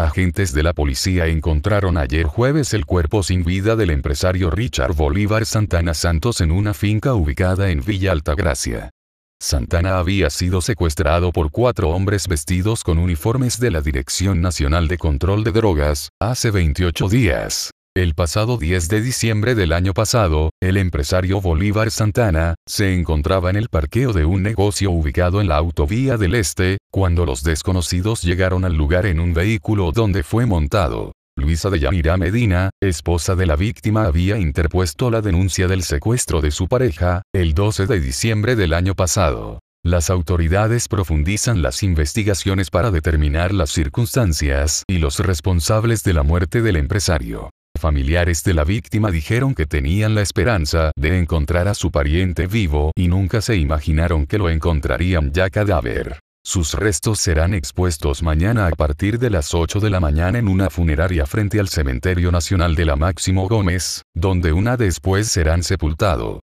agentes de la policía encontraron ayer jueves el cuerpo sin vida del empresario Richard Bolívar Santana Santos en una finca ubicada en Villa Altagracia. Santana había sido secuestrado por cuatro hombres vestidos con uniformes de la Dirección Nacional de Control de Drogas, hace 28 días. El pasado 10 de diciembre del año pasado, el empresario Bolívar Santana, se encontraba en el parqueo de un negocio ubicado en la autovía del Este, cuando los desconocidos llegaron al lugar en un vehículo donde fue montado. Luisa de Yanira Medina, esposa de la víctima, había interpuesto la denuncia del secuestro de su pareja, el 12 de diciembre del año pasado. Las autoridades profundizan las investigaciones para determinar las circunstancias y los responsables de la muerte del empresario. Familiares de la víctima dijeron que tenían la esperanza de encontrar a su pariente vivo y nunca se imaginaron que lo encontrarían ya cadáver. Sus restos serán expuestos mañana a partir de las 8 de la mañana en una funeraria frente al Cementerio Nacional de la Máximo Gómez, donde una después serán sepultados.